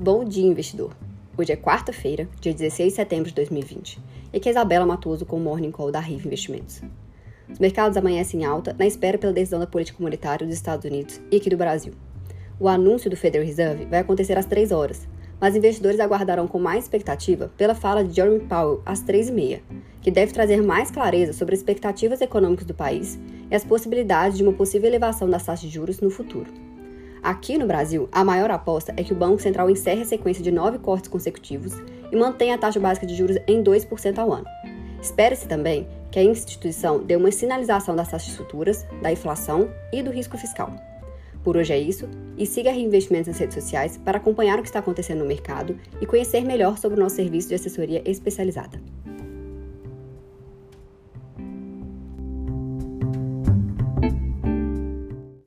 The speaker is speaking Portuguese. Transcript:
Bom dia, investidor! Hoje é quarta-feira, dia 16 de setembro de 2020, e aqui é Isabela Matoso com o Morning Call da Riva Investimentos. Os mercados amanhecem em alta na espera pela decisão da política monetária dos Estados Unidos e aqui do Brasil. O anúncio do Federal Reserve vai acontecer às 3 horas, mas investidores aguardarão com mais expectativa pela fala de Jeremy Powell às 3h30, que deve trazer mais clareza sobre as expectativas econômicas do país e as possibilidades de uma possível elevação das taxas de juros no futuro. Aqui no Brasil, a maior aposta é que o Banco Central encerre a sequência de nove cortes consecutivos e mantenha a taxa básica de juros em 2% ao ano. Espera-se também que a instituição dê uma sinalização das taxas futuras, da inflação e do risco fiscal. Por hoje é isso, e siga Reinvestimentos nas redes sociais para acompanhar o que está acontecendo no mercado e conhecer melhor sobre o nosso serviço de assessoria especializada.